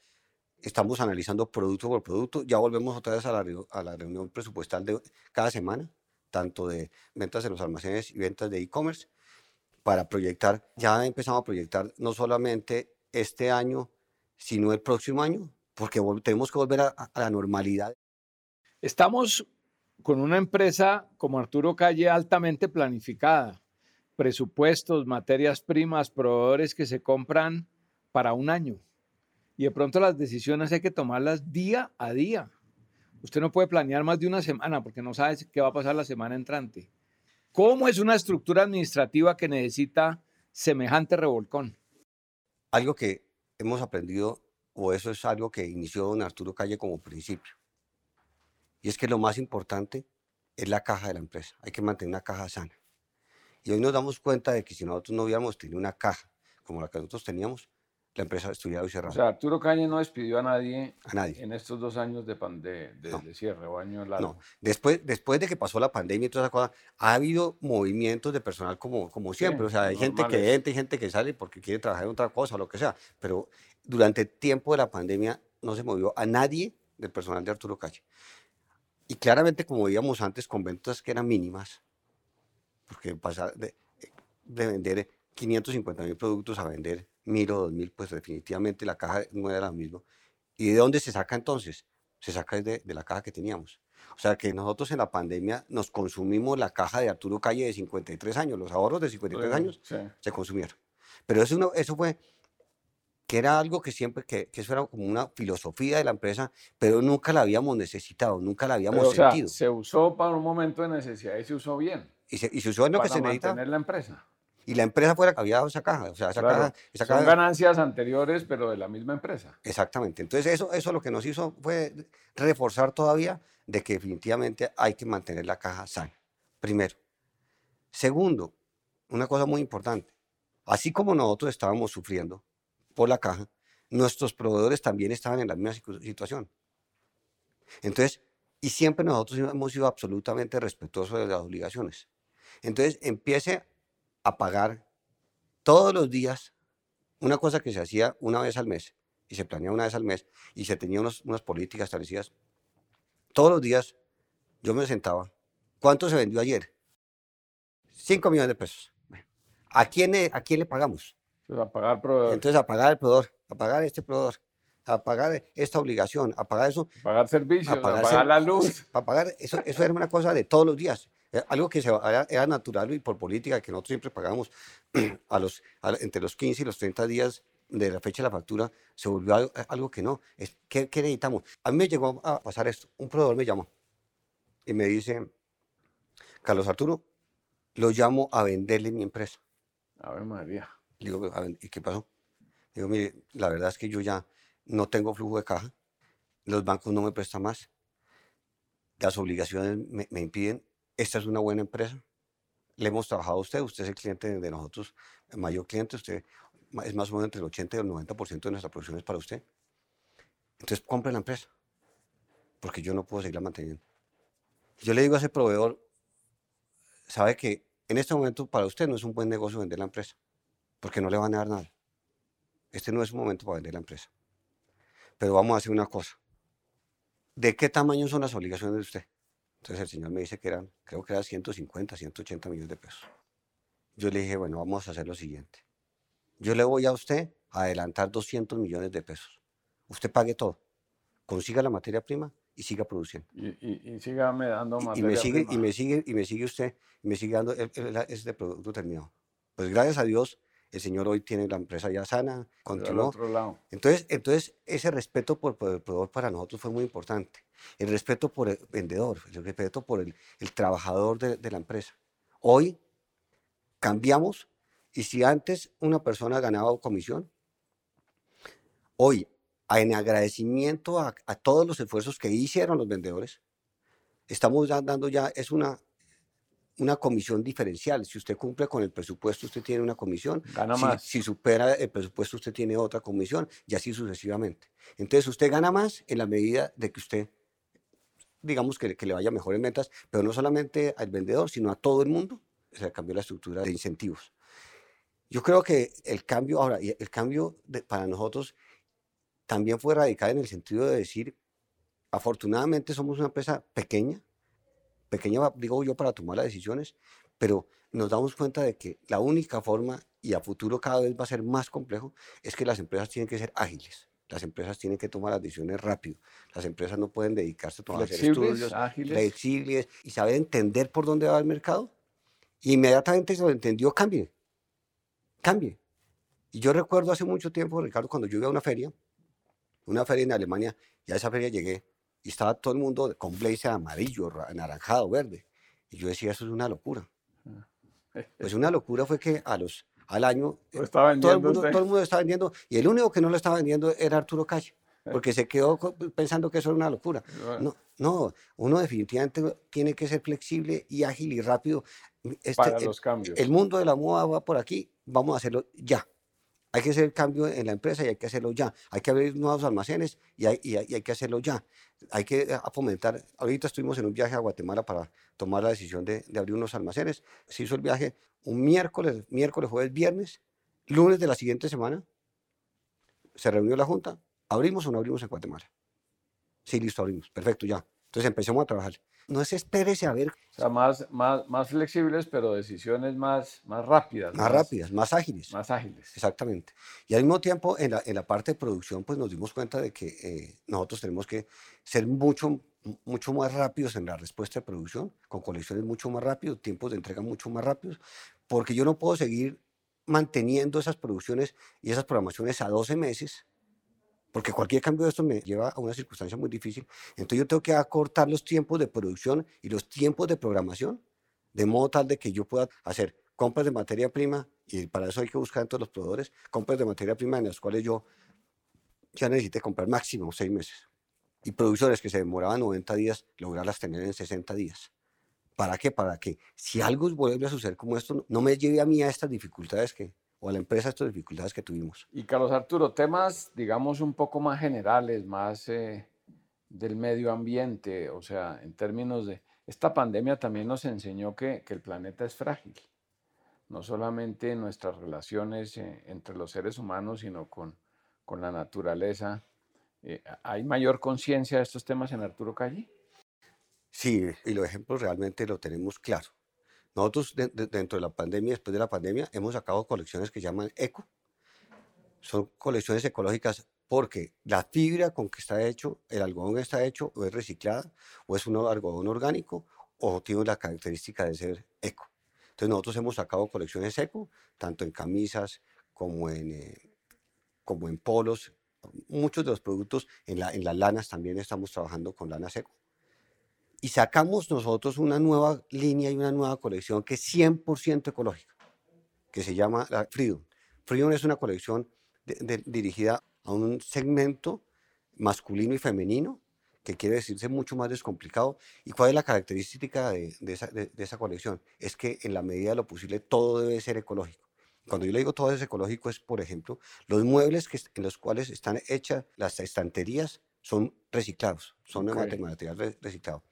Estamos analizando producto por producto. Ya volvemos otra vez a la, a la reunión presupuestal de cada semana, tanto de ventas en los almacenes y ventas de e-commerce, para proyectar. Ya empezamos a proyectar no solamente este año, sino el próximo año, porque tenemos que volver a la normalidad. Estamos con una empresa como Arturo Calle altamente planificada. Presupuestos, materias primas, proveedores que se compran para un año. Y de pronto las decisiones hay que tomarlas día a día. Usted no puede planear más de una semana porque no sabe qué va a pasar la semana entrante. ¿Cómo es una estructura administrativa que necesita semejante revolcón? Algo que hemos aprendido, o eso es algo que inició don Arturo Calle como principio, y es que lo más importante es la caja de la empresa. Hay que mantener una caja sana. Y hoy nos damos cuenta de que si nosotros no hubiéramos tenido una caja como la que nosotros teníamos, la empresa estuviera hoy O cerrada. sea, Arturo Calle no despidió a nadie a nadie. en estos dos años de, pan- de, de- No. de cierre o año largo. No. Después, después de que pasó la pandemia y toda esa cosa, ha habido movimientos de personal como, como siempre. o sea, hay gente que normales. entra y gente que sale porque quiere trabajar en otra cosa o lo que sea. Pero durante el tiempo de la pandemia no se movió a nadie del personal de Arturo Calle. Y claramente, como veíamos antes, con ventas que eran mínimas, porque pasar de, de vender 550 mil productos a vender mil o dos mil, pues definitivamente la caja no era la misma. ¿Y de dónde se saca entonces? Se saca de, de la caja que teníamos. O sea que nosotros en la pandemia nos consumimos la caja de Arturo Calle de 53 años, los ahorros de 53 años Sí. se consumieron. Pero eso, no, eso fue que era algo que siempre, que, que eso era como una filosofía de la empresa, pero nunca la habíamos necesitado, nunca la habíamos Pero, o sea, sentido. se usó para un momento de necesidad y se usó bien. y, se, y se usó en lo que para se necesitaba. mantener la empresa. Y la empresa fue la que había dado esa caja. O sea, esa Claro, caja, esa Son caja- ganancias anteriores, pero de la misma empresa. Exactamente. Entonces, eso, eso lo que nos hizo fue reforzar todavía de que definitivamente hay que mantener la caja sana. Primero. Segundo, una cosa muy importante. Así como nosotros estábamos sufriendo por la caja, nuestros proveedores también estaban en la misma situ- situación. Entonces, y siempre nosotros hemos sido absolutamente respetuosos de las obligaciones. Entonces, empiece a pagar todos los días una cosa que se hacía una vez al mes y se planeaba una vez al mes y se tenía unos- unas políticas establecidas. Todos los días yo me sentaba. ¿Cuánto se vendió ayer? 5 millones de pesos. ¿A quién, ¿A quién le pagamos? Entonces, a pagar proveedor. Entonces, a pagar el proveedor, a pagar este proveedor, a pagar esta obligación, a pagar eso. A pagar servicios, a pagar, la luz. A pagar, eso, eso era una cosa de todos los días. Eh, algo que se, era, natural y por política, que nosotros siempre pagamos a los, entre los 15 y los 30 días de la fecha de la factura, se volvió algo, que no. Es, ¿qué, ¿qué, necesitamos? A mí me llegó a pasar esto. Un proveedor me llamó y me dice, Carlos Arturo, lo llamo a venderle mi empresa. A ver, María. digo, ¿y qué pasó? Digo, mire, la verdad es que yo ya no tengo flujo de caja, los bancos no me prestan más, las obligaciones me, me impiden esta es una buena empresa, le hemos trabajado a usted, usted es el cliente de nosotros, el mayor cliente, usted es más o menos entre el 80 y el 90% de nuestra producción es para usted. Entonces compre la empresa, porque yo no puedo seguirla manteniendo. Yo le digo a ese proveedor, sabe que en este momento para usted no es un buen negocio vender la empresa, porque no le van a dar nada. Este no es un momento para vender la empresa. Pero vamos a hacer una cosa. ¿De qué tamaño son las obligaciones de usted? Entonces el señor me dice que eran, creo que eran 150, 180 millones de pesos. Yo le dije, bueno, vamos a hacer lo siguiente. Yo le voy a usted a adelantar 200 millones de pesos. Usted pague todo. Consiga la materia prima y siga produciendo. Y, y, y dando materia y me sigue, prima. Y me sigue, y me sigue usted, y me sigue dando este producto terminado. Pues gracias a Dios, el señor hoy tiene la empresa ya sana, continuó. Otro lado. Entonces, entonces, ese respeto por, por, el proveedor para nosotros fue muy importante. El respeto por el vendedor, el respeto por el, el trabajador de, de, la empresa. Hoy cambiamos y si antes una persona ganaba comisión, hoy, en agradecimiento a, a todos los esfuerzos que hicieron los vendedores, estamos dando ya, es una una comisión diferencial. Si usted cumple con el presupuesto, usted tiene una comisión. Gana si, más. Si supera el presupuesto, usted tiene otra comisión y así sucesivamente. Entonces, usted gana más en la medida de que usted, digamos, que, que le vaya mejor en ventas, pero no solamente al vendedor, sino a todo el mundo. Se cambió la estructura de incentivos. Yo creo que el cambio, ahora, el cambio de, para nosotros también fue radical en el sentido de decir, afortunadamente somos una empresa pequeña, pequeña, digo yo, para tomar las decisiones, pero nos damos cuenta de que la única forma, y a futuro cada vez va a ser más complejo, es que las empresas tienen que ser ágiles. Las empresas tienen que tomar las decisiones rápido. Las empresas no pueden dedicarse a hacer estudios ágiles. flexibles y saber entender por dónde va el mercado. Y inmediatamente se lo entendió, cambie. Cambie. Y yo recuerdo hace mucho tiempo, Ricardo, cuando yo iba a una feria, una feria en Alemania, y a esa feria llegué, y estaba todo el mundo con blazer amarillo, anaranjado, verde. Y yo decía, eso es una locura. Pues una locura fue que a los, al año eh, todo, el mundo, todo el mundo estaba vendiendo y el único que no lo estaba vendiendo era Arturo Calle, porque se quedó pensando que eso era una locura. No, no, uno definitivamente tiene que ser flexible y ágil y rápido. Este, Para los cambios. El, el mundo de la moda va por aquí, vamos a hacerlo ya. Hay que hacer el cambio en la empresa y hay que hacerlo ya. Hay que abrir nuevos almacenes y hay, que hacerlo ya. Hay que eh, fomentar. Ahorita estuvimos en un viaje a Guatemala para tomar la decisión de, de, abrir unos almacenes. Se hizo el viaje un miércoles, miércoles, jueves, viernes, lunes de la siguiente semana. Se reunió la junta. ¿Abrimos o no abrimos en Guatemala? Sí, listo, abrimos. Perfecto, ya. Entonces empezamos a trabajar no es espérese a ver. O sea, más, más, más flexibles, pero decisiones más, más rápidas. Más, más, rápidas, más ágiles. Más ágiles. Exactamente. Y al mismo tiempo, en la, en la parte de producción, pues nos dimos cuenta de que eh, nosotros tenemos que ser mucho, mucho más rápidos en la respuesta de producción, con colecciones mucho más rápidos, tiempos de entrega mucho más rápidos, porque yo no puedo seguir manteniendo esas producciones y esas programaciones a 12 meses porque cualquier cambio de esto me lleva a una circunstancia muy difícil. Entonces yo tengo que acortar los tiempos de producción y los tiempos de programación, de modo tal de que yo pueda hacer compras de materia prima, y para eso hay que buscar en todos los proveedores, compras de materia prima en las cuales yo ya necesite comprar máximo seis meses. Y producciones que se demoraban 90 días, lograrlas tener en 60 días. ¿Para qué? Para que si algo vuelve a suceder como esto, no me lleve a mí a estas dificultades que, o a la empresa estas dificultades que tuvimos. Y Carlos Arturo, temas, digamos, un poco más generales, más eh, del medio ambiente, o sea, en términos de... Esta pandemia también nos enseñó que, que el planeta es frágil, no solamente nuestras relaciones eh, entre los seres humanos, sino con, con la naturaleza. Eh, ¿Hay mayor conciencia de estos temas en Arturo Calle? Sí, y los ejemplos realmente lo tenemos claro. Nosotros dentro de la pandemia, después de la pandemia, hemos sacado colecciones que llaman eco. Son colecciones ecológicas porque la fibra con que está hecho, el algodón está hecho o es reciclada, o es un algodón orgánico, o tiene la característica de ser eco. Entonces nosotros hemos sacado colecciones eco, tanto en camisas como en, eh, como en polos. Muchos de los productos en, la, en las lanas también estamos trabajando con lana seco. Y sacamos nosotros una nueva línea y una nueva colección que es 100% ecológica, que se llama la Freedom. Freedom es una colección dirigida a un segmento masculino y femenino, que quiere decirse mucho más descomplicado. ¿Y cuál es la característica de, esa, de, esa, colección? Es que en la medida de lo posible todo debe ser ecológico. Cuando yo le digo todo es ecológico es, por ejemplo, los muebles que, en los cuales están hechas las estanterías son reciclados, son de material reciclado.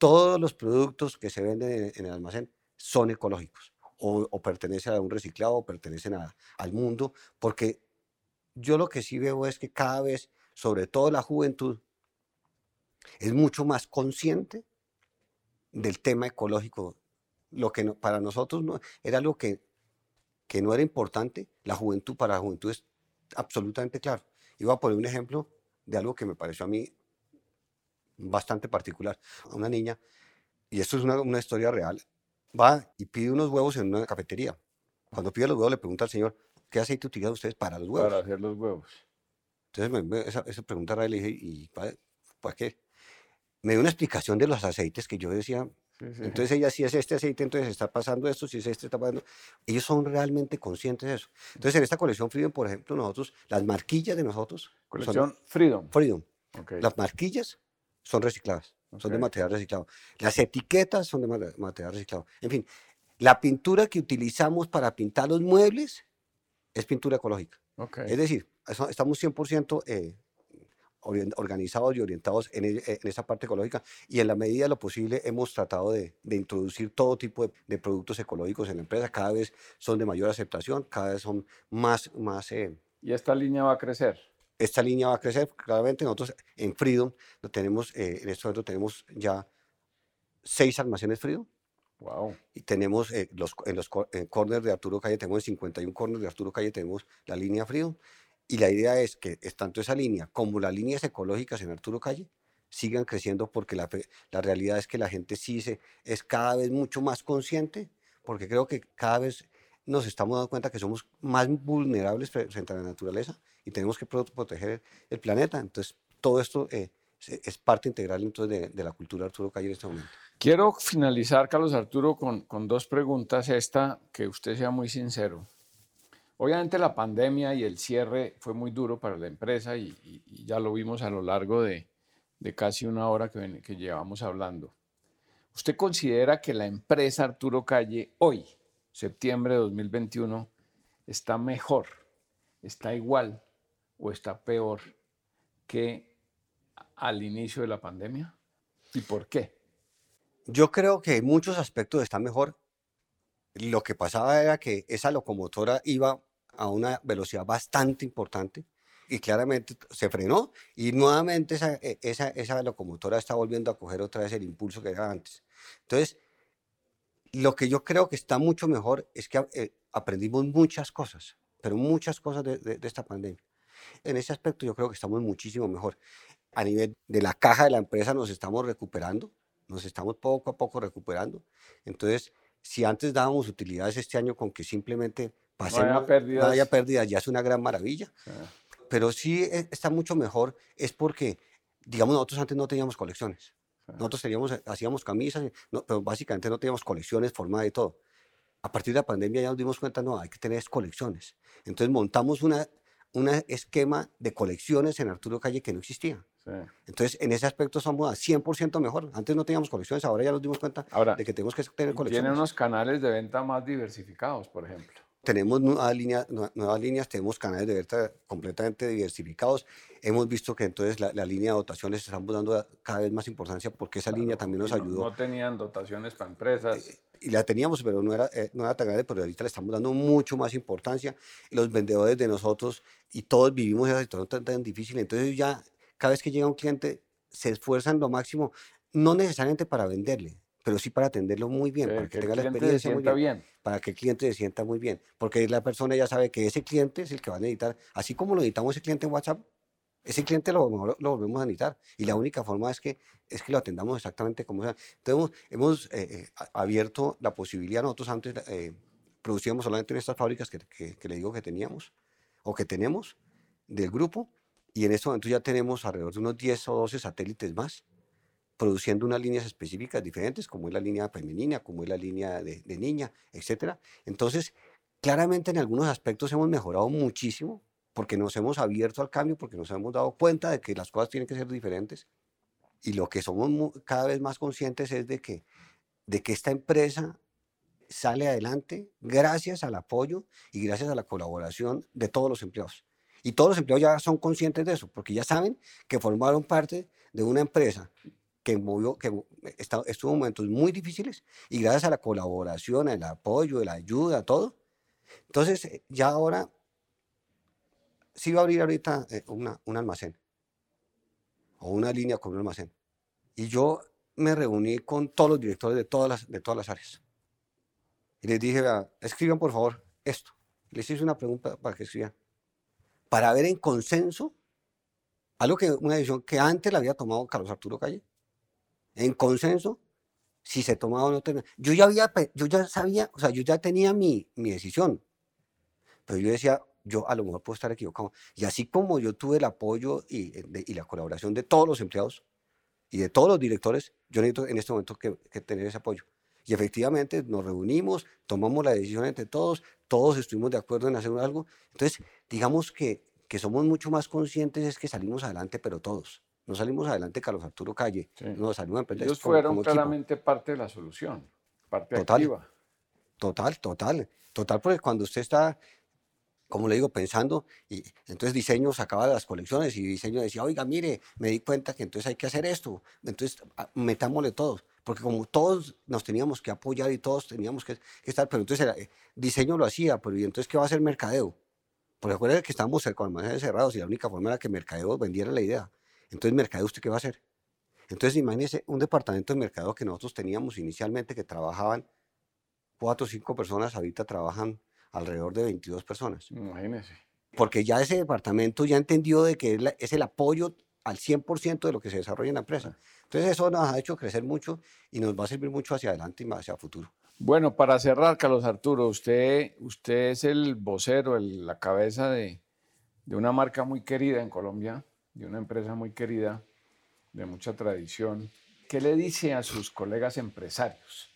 Todos los productos que se venden en, el almacén son ecológicos o, pertenecen a un reciclado o pertenecen al mundo, porque yo lo que sí veo es que cada vez, sobre todo la juventud, es mucho más consciente del tema ecológico. Lo que para nosotros no, era algo que, que no era importante, la juventud, para la juventud es absolutamente claro. Iba a poner un ejemplo de algo que me pareció a mí bastante particular. Una niña, y esto es una, una historia real, va y pide unos huevos en una cafetería. Cuando pide los huevos le pregunta al señor, ¿qué aceite utilizan ustedes para los huevos? Para hacer los huevos. Entonces me, esa, esa, pregunta le dije, ¿y para, qué? Me dio una explicación de los aceites que yo decía. Entonces ella, si es este aceite, entonces está pasando esto, si es este, está pasando. Ellos son realmente conscientes de eso. Entonces en esta colección Freedom, por ejemplo, nosotros, las marquillas de nosotros. Colección Freedom. Freedom. Las marquillas son recicladas, son de material reciclado. Las etiquetas son de material reciclado. En fin, la pintura que utilizamos para pintar los muebles es pintura ecológica. Es decir, estamos 100% eh, organizados y orientados en, en, esa parte ecológica y en la medida de lo posible hemos tratado de, introducir todo tipo de, productos ecológicos en la empresa. Cada vez son de mayor aceptación, cada vez son más... más eh, ¿Y esta línea va a crecer? Esta línea va a crecer, claramente nosotros en Freedom lo tenemos, eh, en este momento tenemos ya seis almacenes Freedom Wow. Y tenemos eh, los, en los corners de Arturo Calle, tenemos 51 corners de Arturo Calle, tenemos la línea frío. Y la idea es que tanto esa línea como las líneas ecológicas en Arturo Calle sigan creciendo porque la, la realidad es que la gente sí se, es cada vez mucho más consciente, porque creo que cada vez nos estamos dando cuenta que somos más vulnerables frente a la naturaleza y tenemos que proteger el planeta. Entonces, todo esto eh, es parte integral entonces, de, de la cultura de Arturo Calle en este momento. Quiero finalizar, Carlos Arturo, con, dos preguntas. Esta, que usted sea muy sincero. Obviamente la pandemia y el cierre fue muy duro para la empresa y, ya lo vimos a lo largo de, casi una hora que, que, llevamos hablando. ¿Usted considera que la empresa Arturo Calle hoy, septiembre de 2021, está mejor, está igual o está peor que al inicio de la pandemia? ¿Y por qué? Yo creo que en muchos aspectos está mejor. Lo que pasaba era que esa locomotora iba a una velocidad bastante importante y claramente se frenó y nuevamente esa, e, esa, esa locomotora está volviendo a coger otra vez el impulso que era antes. Entonces, lo que yo creo que está mucho mejor es que eh, aprendimos muchas cosas, pero muchas cosas de, de, esta pandemia. En ese aspecto yo creo que estamos muchísimo mejor. A nivel de la caja de la empresa nos estamos recuperando nos estamos poco a poco recuperando. Entonces, si antes dábamos utilidades este año con que simplemente pasemos, no haya pérdidas, ya es una gran maravilla. Pero sí e, está mucho mejor, es porque, digamos, nosotros antes no teníamos colecciones. Nosotros teníamos, hacíamos camisas, pero básicamente no teníamos colecciones formadas y todo. A partir de la pandemia ya nos dimos cuenta, no, hay que tener colecciones. Entonces montamos una, un esquema de colecciones en Arturo Calle que no existía. Entonces, en ese aspecto somos a 100% mejor. Antes no teníamos colecciones, ahora ya nos dimos cuenta de que tenemos que tener colecciones. Tiene unos canales de venta más diversificados, por ejemplo. Tenemos nuevas líneas, nuevas líneas tenemos canales de venta completamente diversificados. Hemos visto que entonces la, línea de dotaciones estamos dando cada vez más importancia porque esa línea también nos ayudó. No, tenían dotaciones para empresas. Eh, y la teníamos, pero no era, eh, no era tan grande, pero ahorita le estamos dando mucho más importancia. Los vendedores de nosotros y todos vivimos esa situación tan, tan difícil. Entonces ya cada vez que llega un cliente se esfuerzan lo máximo no necesariamente para venderle, pero sí para atenderlo muy bien, para que, tenga la experiencia muy bien, para que el cliente se sienta muy bien, porque la persona ya sabe que ese cliente es el que va a necesitar, así como lo editamos ese cliente en WhatsApp, ese cliente lo, lo, volvemos a necesitar y la única forma es que, es que lo atendamos exactamente como sea. Entonces hemos, eh, eh, abierto la posibilidad, nosotros antes eh, producíamos solamente en estas fábricas que, que, que, le digo que teníamos o que tenemos del grupo y en este momento ya tenemos alrededor de unos 10 o 12 satélites más produciendo unas líneas específicas diferentes, como es la línea femenina, como es la línea de, niña, etc. Entonces, claramente en algunos aspectos hemos mejorado muchísimo porque nos hemos abierto al cambio, porque nos hemos dado cuenta de que las cosas tienen que ser diferentes. Y lo que somos cada vez más conscientes es de que, de que esta empresa sale adelante gracias al apoyo y gracias a la colaboración de todos los empleados. Y todos los empleados ya son conscientes de eso, porque ya saben que formaron parte de una empresa que, movió, que estuvo en momentos muy difíciles y gracias a la colaboración, el apoyo, la ayuda, todo. Entonces, eh, ya ahora sí va a abrir ahorita eh, una, un almacén o una línea con un almacén. Y yo me reuní con todos los directores de todas las, de todas las áreas. Y les dije, escriban por favor esto. Les hice una pregunta para que escriban. Para ver en consenso algo que, una decisión que antes la había tomado Carlos Arturo Calle, en consenso si se tomaba o no tenía. Yo ya había, yo ya sabía, o sea, yo ya tenía mi, mi decisión, pero yo decía, yo a lo mejor puedo estar equivocado. Y así como yo tuve el apoyo y, eh, y la colaboración de todos los empleados y de todos los directores, yo necesito en este momento que, que tener ese apoyo. Y efectivamente nos reunimos, tomamos la decisión entre todos, todos estuvimos de acuerdo en hacer algo. Entonces, digamos que, que somos mucho más conscientes es que salimos adelante, pero todos. No salimos adelante Carlos Arturo Calle, no salimos a Ellos fueron claramente parte de la solución, parte total, activa. Total, total, total, porque cuando usted está, como le digo, pensando, y entonces diseño sacaba las colecciones y diseño decía, oiga, mire, me di cuenta que entonces hay que hacer esto, entonces ah, metámosle todos, porque como todos nos teníamos que apoyar y todos teníamos que, estar, pero entonces el eh, diseño lo hacía, pero ¿y entonces qué va a hacer mercadeo? Porque recuerden que estábamos con almacenes cerrados y la única forma era que mercadeo vendiera la idea. Entonces, ¿mercado usted qué va a hacer? Entonces, imagínese un departamento de mercado que nosotros teníamos inicialmente que trabajaban cuatro o cinco personas, ahorita trabajan alrededor de 22 personas. Imagínese. Porque ya ese departamento ya entendió de que es el apoyo al 100% de lo que se desarrolla en la empresa. Entonces eso nos ha hecho crecer mucho y nos va a servir mucho hacia adelante y más hacia el futuro. Bueno, para cerrar, Carlos Arturo, usted, usted es el vocero, la cabeza de, de una marca muy querida en Colombia, de una empresa muy querida, de mucha tradición. ¿Qué le dice a sus colegas empresarios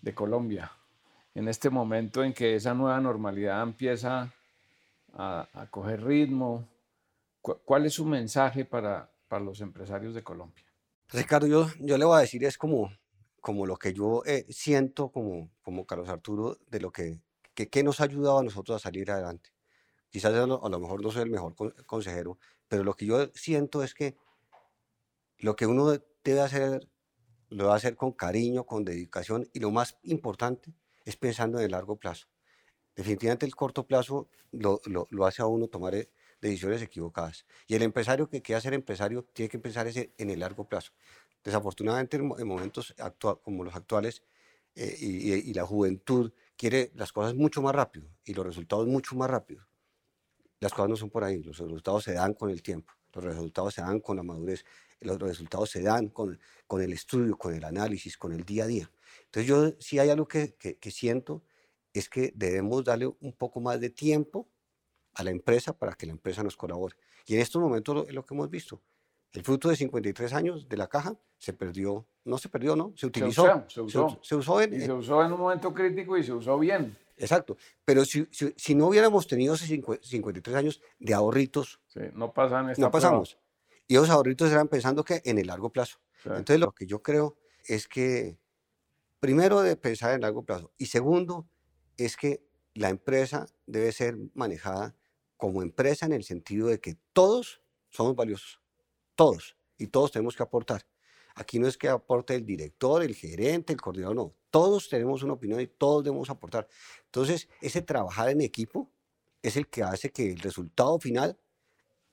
de Colombia en este momento en que esa nueva normalidad empieza a, coger ritmo? ¿Cuál es su mensaje para, para los empresarios de Colombia? Ricardo, yo, yo le voy a decir, es como, como lo que yo eh, siento como, como Carlos Arturo, de lo que, que, nos ha ayudado a nosotros a salir adelante. Quizás a lo, mejor no soy el mejor consejero, pero lo que yo siento es que lo que uno debe hacer, lo va a hacer con cariño, con dedicación y lo más importante es pensando en el largo plazo. Definitivamente el corto plazo lo, hace a uno tomar eh, decisiones equivocadas. Y el empresario que quiera ser empresario tiene que pensar en el largo plazo. Desafortunadamente en, momentos como los actuales eh, y, y, la juventud quiere las cosas mucho más rápido y los resultados mucho más rápido. Las cosas no son por ahí, los resultados se dan con el tiempo, los resultados se dan con la madurez, los resultados se dan con, con el estudio, con el análisis, con el día a día. Entonces yo sí hay algo que, que, siento, es que debemos darle un poco más de tiempo a la empresa para que la empresa nos colabore. Y en estos momentos es lo que hemos visto. El fruto de 53 años de la caja se perdió, no se perdió, ¿no? Se utilizó. Se usó. Se, usó en, se usó en un momento crítico y se usó bien. Exacto. Pero si, si, no hubiéramos tenido esos 53 años de ahorritos, no, pasan no pasamos. Y esos ahorritos eran pensando que en el largo plazo. Entonces, lo que yo creo es que, primero, de pensar en largo plazo. Y segundo, es que la empresa debe ser manejada como empresa en el sentido de que todos somos valiosos. Todos. Y todos tenemos que aportar. Aquí no es que aporte el director, el gerente, el coordinador, no. Todos tenemos una opinión y todos debemos aportar. Entonces, ese trabajar en equipo es el que hace que el resultado final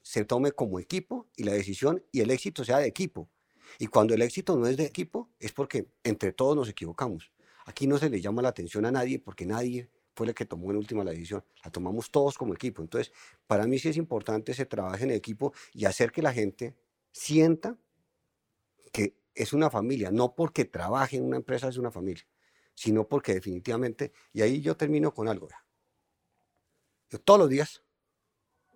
se tome como equipo y la decisión y el éxito sea de equipo. Y cuando el éxito no es de equipo, es porque entre todos nos equivocamos. Aquí no se le llama la atención a nadie porque nadie fue el que tomó en última la decisión. La tomamos todos como equipo. Entonces, para mí sí es importante ese trabajo en equipo y hacer que la gente sienta que es una familia, no porque trabaje en una empresa es una familia, sino porque definitivamente, y ahí yo termino con algo. Yo todos los días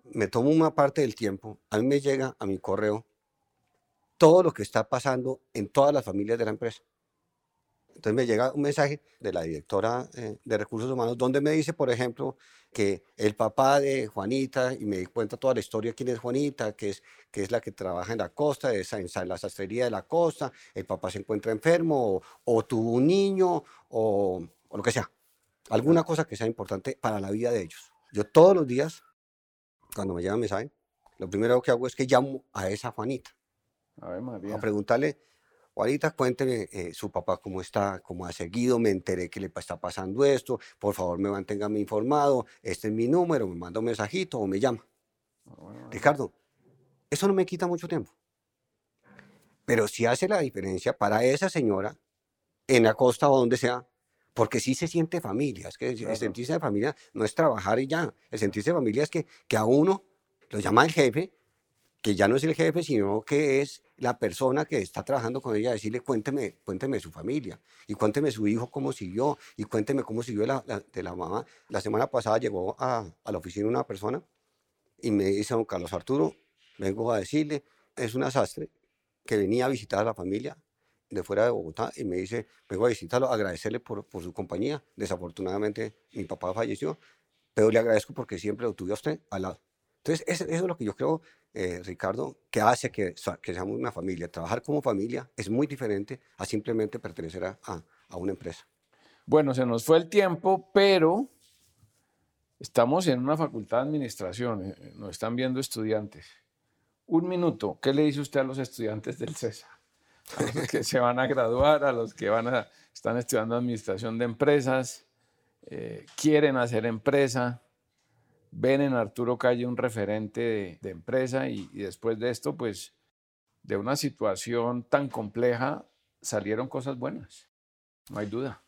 me tomo una parte del tiempo, a mí me llega a mi correo todo lo que está pasando en todas las familias de la empresa. Entonces me llega un mensaje de la directora eh, de recursos humanos donde me dice, por ejemplo, que el papá de Juanita, y me cuenta toda la historia quién es Juanita, que es, que es la que trabaja en la costa, es en la sastrería de la costa, el papá se encuentra enfermo, o, tuvo un niño, o, o, lo que sea. Alguna cosa que sea importante para la vida de ellos. Yo todos los días, cuando me llega un mensaje, lo primero que hago es que llamo a esa Juanita. A, a preguntarle Juanita, cuénteme eh, su papá cómo está, cómo ha seguido, me enteré que le está pasando esto, por favor me manténgame informado, este es mi número, me manda un mensajito o me llama. Ah, Ricardo, eso no me quita mucho tiempo. Pero sí hace la diferencia para esa señora en la costa o donde sea, porque sí se siente familia. Es que el sentirse de familia no es trabajar y ya. El sentirse de familia es que, que a uno lo llama el jefe, que ya no es el jefe, sino que es la persona que está trabajando con ella, decirle, cuénteme, cuénteme su familia, y cuénteme su hijo cómo siguió, y cuénteme cómo siguió la, de la mamá. La semana pasada llegó a, a, la oficina una persona y me dice, don Carlos Arturo, vengo a decirle, es un asastre que venía a visitar a la familia de fuera de Bogotá y me dice, vengo a visitarlo, agradecerle por, por su compañía. Desafortunadamente mi papá falleció, pero le agradezco porque siempre lo tuve a usted al lado. Entonces, eso, es lo que yo creo, eh, Ricardo, que hace que, seamos una familia. Trabajar como familia es muy diferente a simplemente pertenecer a, una empresa. Bueno, se nos fue el tiempo, pero estamos en una facultad de administración, eh, nos están viendo estudiantes. Un minuto, ¿qué le dice usted a los estudiantes del CESA? Que se van a graduar, a los que van a, están estudiando administración de empresas, eh, quieren hacer empresa, ven en Arturo Calle un referente de, empresa y, después de esto, pues de una situación tan compleja salieron cosas buenas, no hay duda.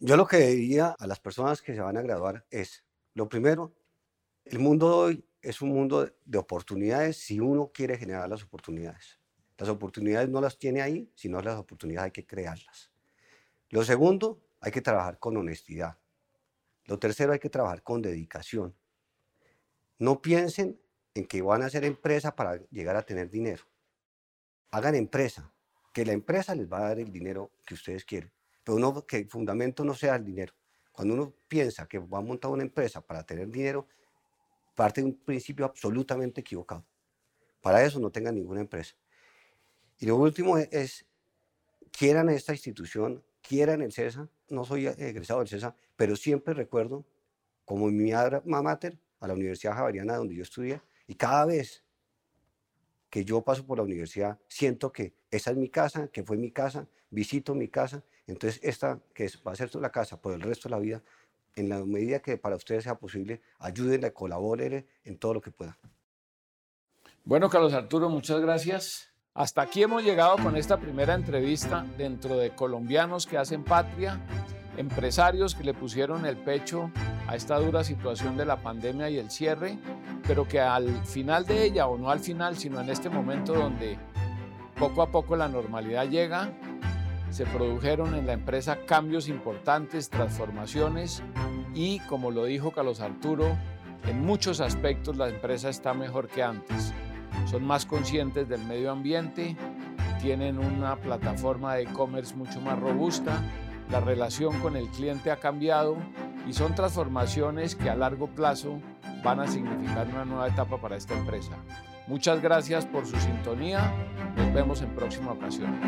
Yo lo que diría a las personas que se van a graduar es, lo primero, el mundo hoy es un mundo de oportunidades si uno quiere generar las oportunidades. Las oportunidades no las tiene ahí, sino las oportunidades hay que crearlas. Lo segundo, hay que trabajar con honestidad. Lo tercero, hay que trabajar con dedicación. No piensen en que van a hacer empresa para llegar a tener dinero. Hagan empresa, que la empresa les va a dar el dinero que ustedes quieren, pero que el fundamento no sea el dinero. Cuando uno piensa que va a montar una empresa para tener dinero, parte de un principio absolutamente equivocado. Para eso no tengan ninguna empresa. Y lo último es, es quieran esta institución, quieran el CESA, no soy egresado del CESA, pero siempre recuerdo, como mi alma mater, a la Universidad Javariana donde yo estudié, y cada vez que yo paso por la universidad, siento que esa es mi casa, que fue mi casa, visito mi casa, entonces esta que va a ser la casa por el resto de la vida, en la medida que para ustedes sea posible, ayúdenle, colaboren en todo lo que pueda. Bueno, Carlos Arturo, muchas gracias. Hasta aquí hemos llegado con esta primera entrevista dentro de colombianos que hacen patria, empresarios que le pusieron el pecho a esta dura situación de la pandemia y el cierre, pero que al final de ella, o no al final, sino en este momento donde poco a poco la normalidad llega, se produjeron en la empresa cambios importantes, transformaciones y, como lo dijo Carlos Arturo, en muchos aspectos la empresa está mejor que antes. Son más conscientes del medio ambiente, tienen una plataforma de e-commerce mucho más robusta, la relación con el cliente ha cambiado y son transformaciones que a largo plazo van a significar una nueva etapa para esta empresa. Muchas gracias por su sintonía, nos vemos en próxima ocasión.